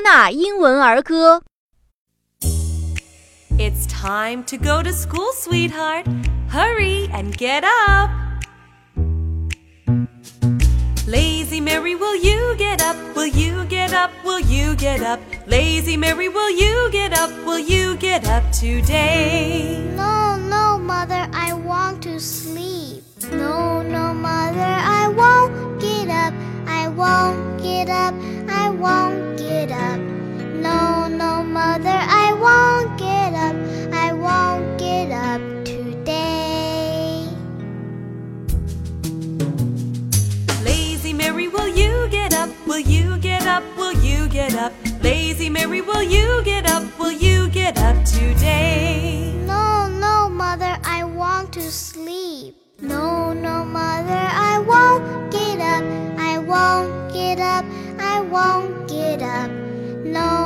纳英文儿歌》。 It's time to go to school, sweetheart. Hurry and get up. Lazy Mary, will you get up? Will you get up? Will you get up? Lazy Mary, will you get up? Will you get up today? No, no, Get up? Lazy Mary, will you get up? Will you get up today? No, no, mother, I want to sleep. No, no, mother, I won't get up. I won't get up. I won't get up. No,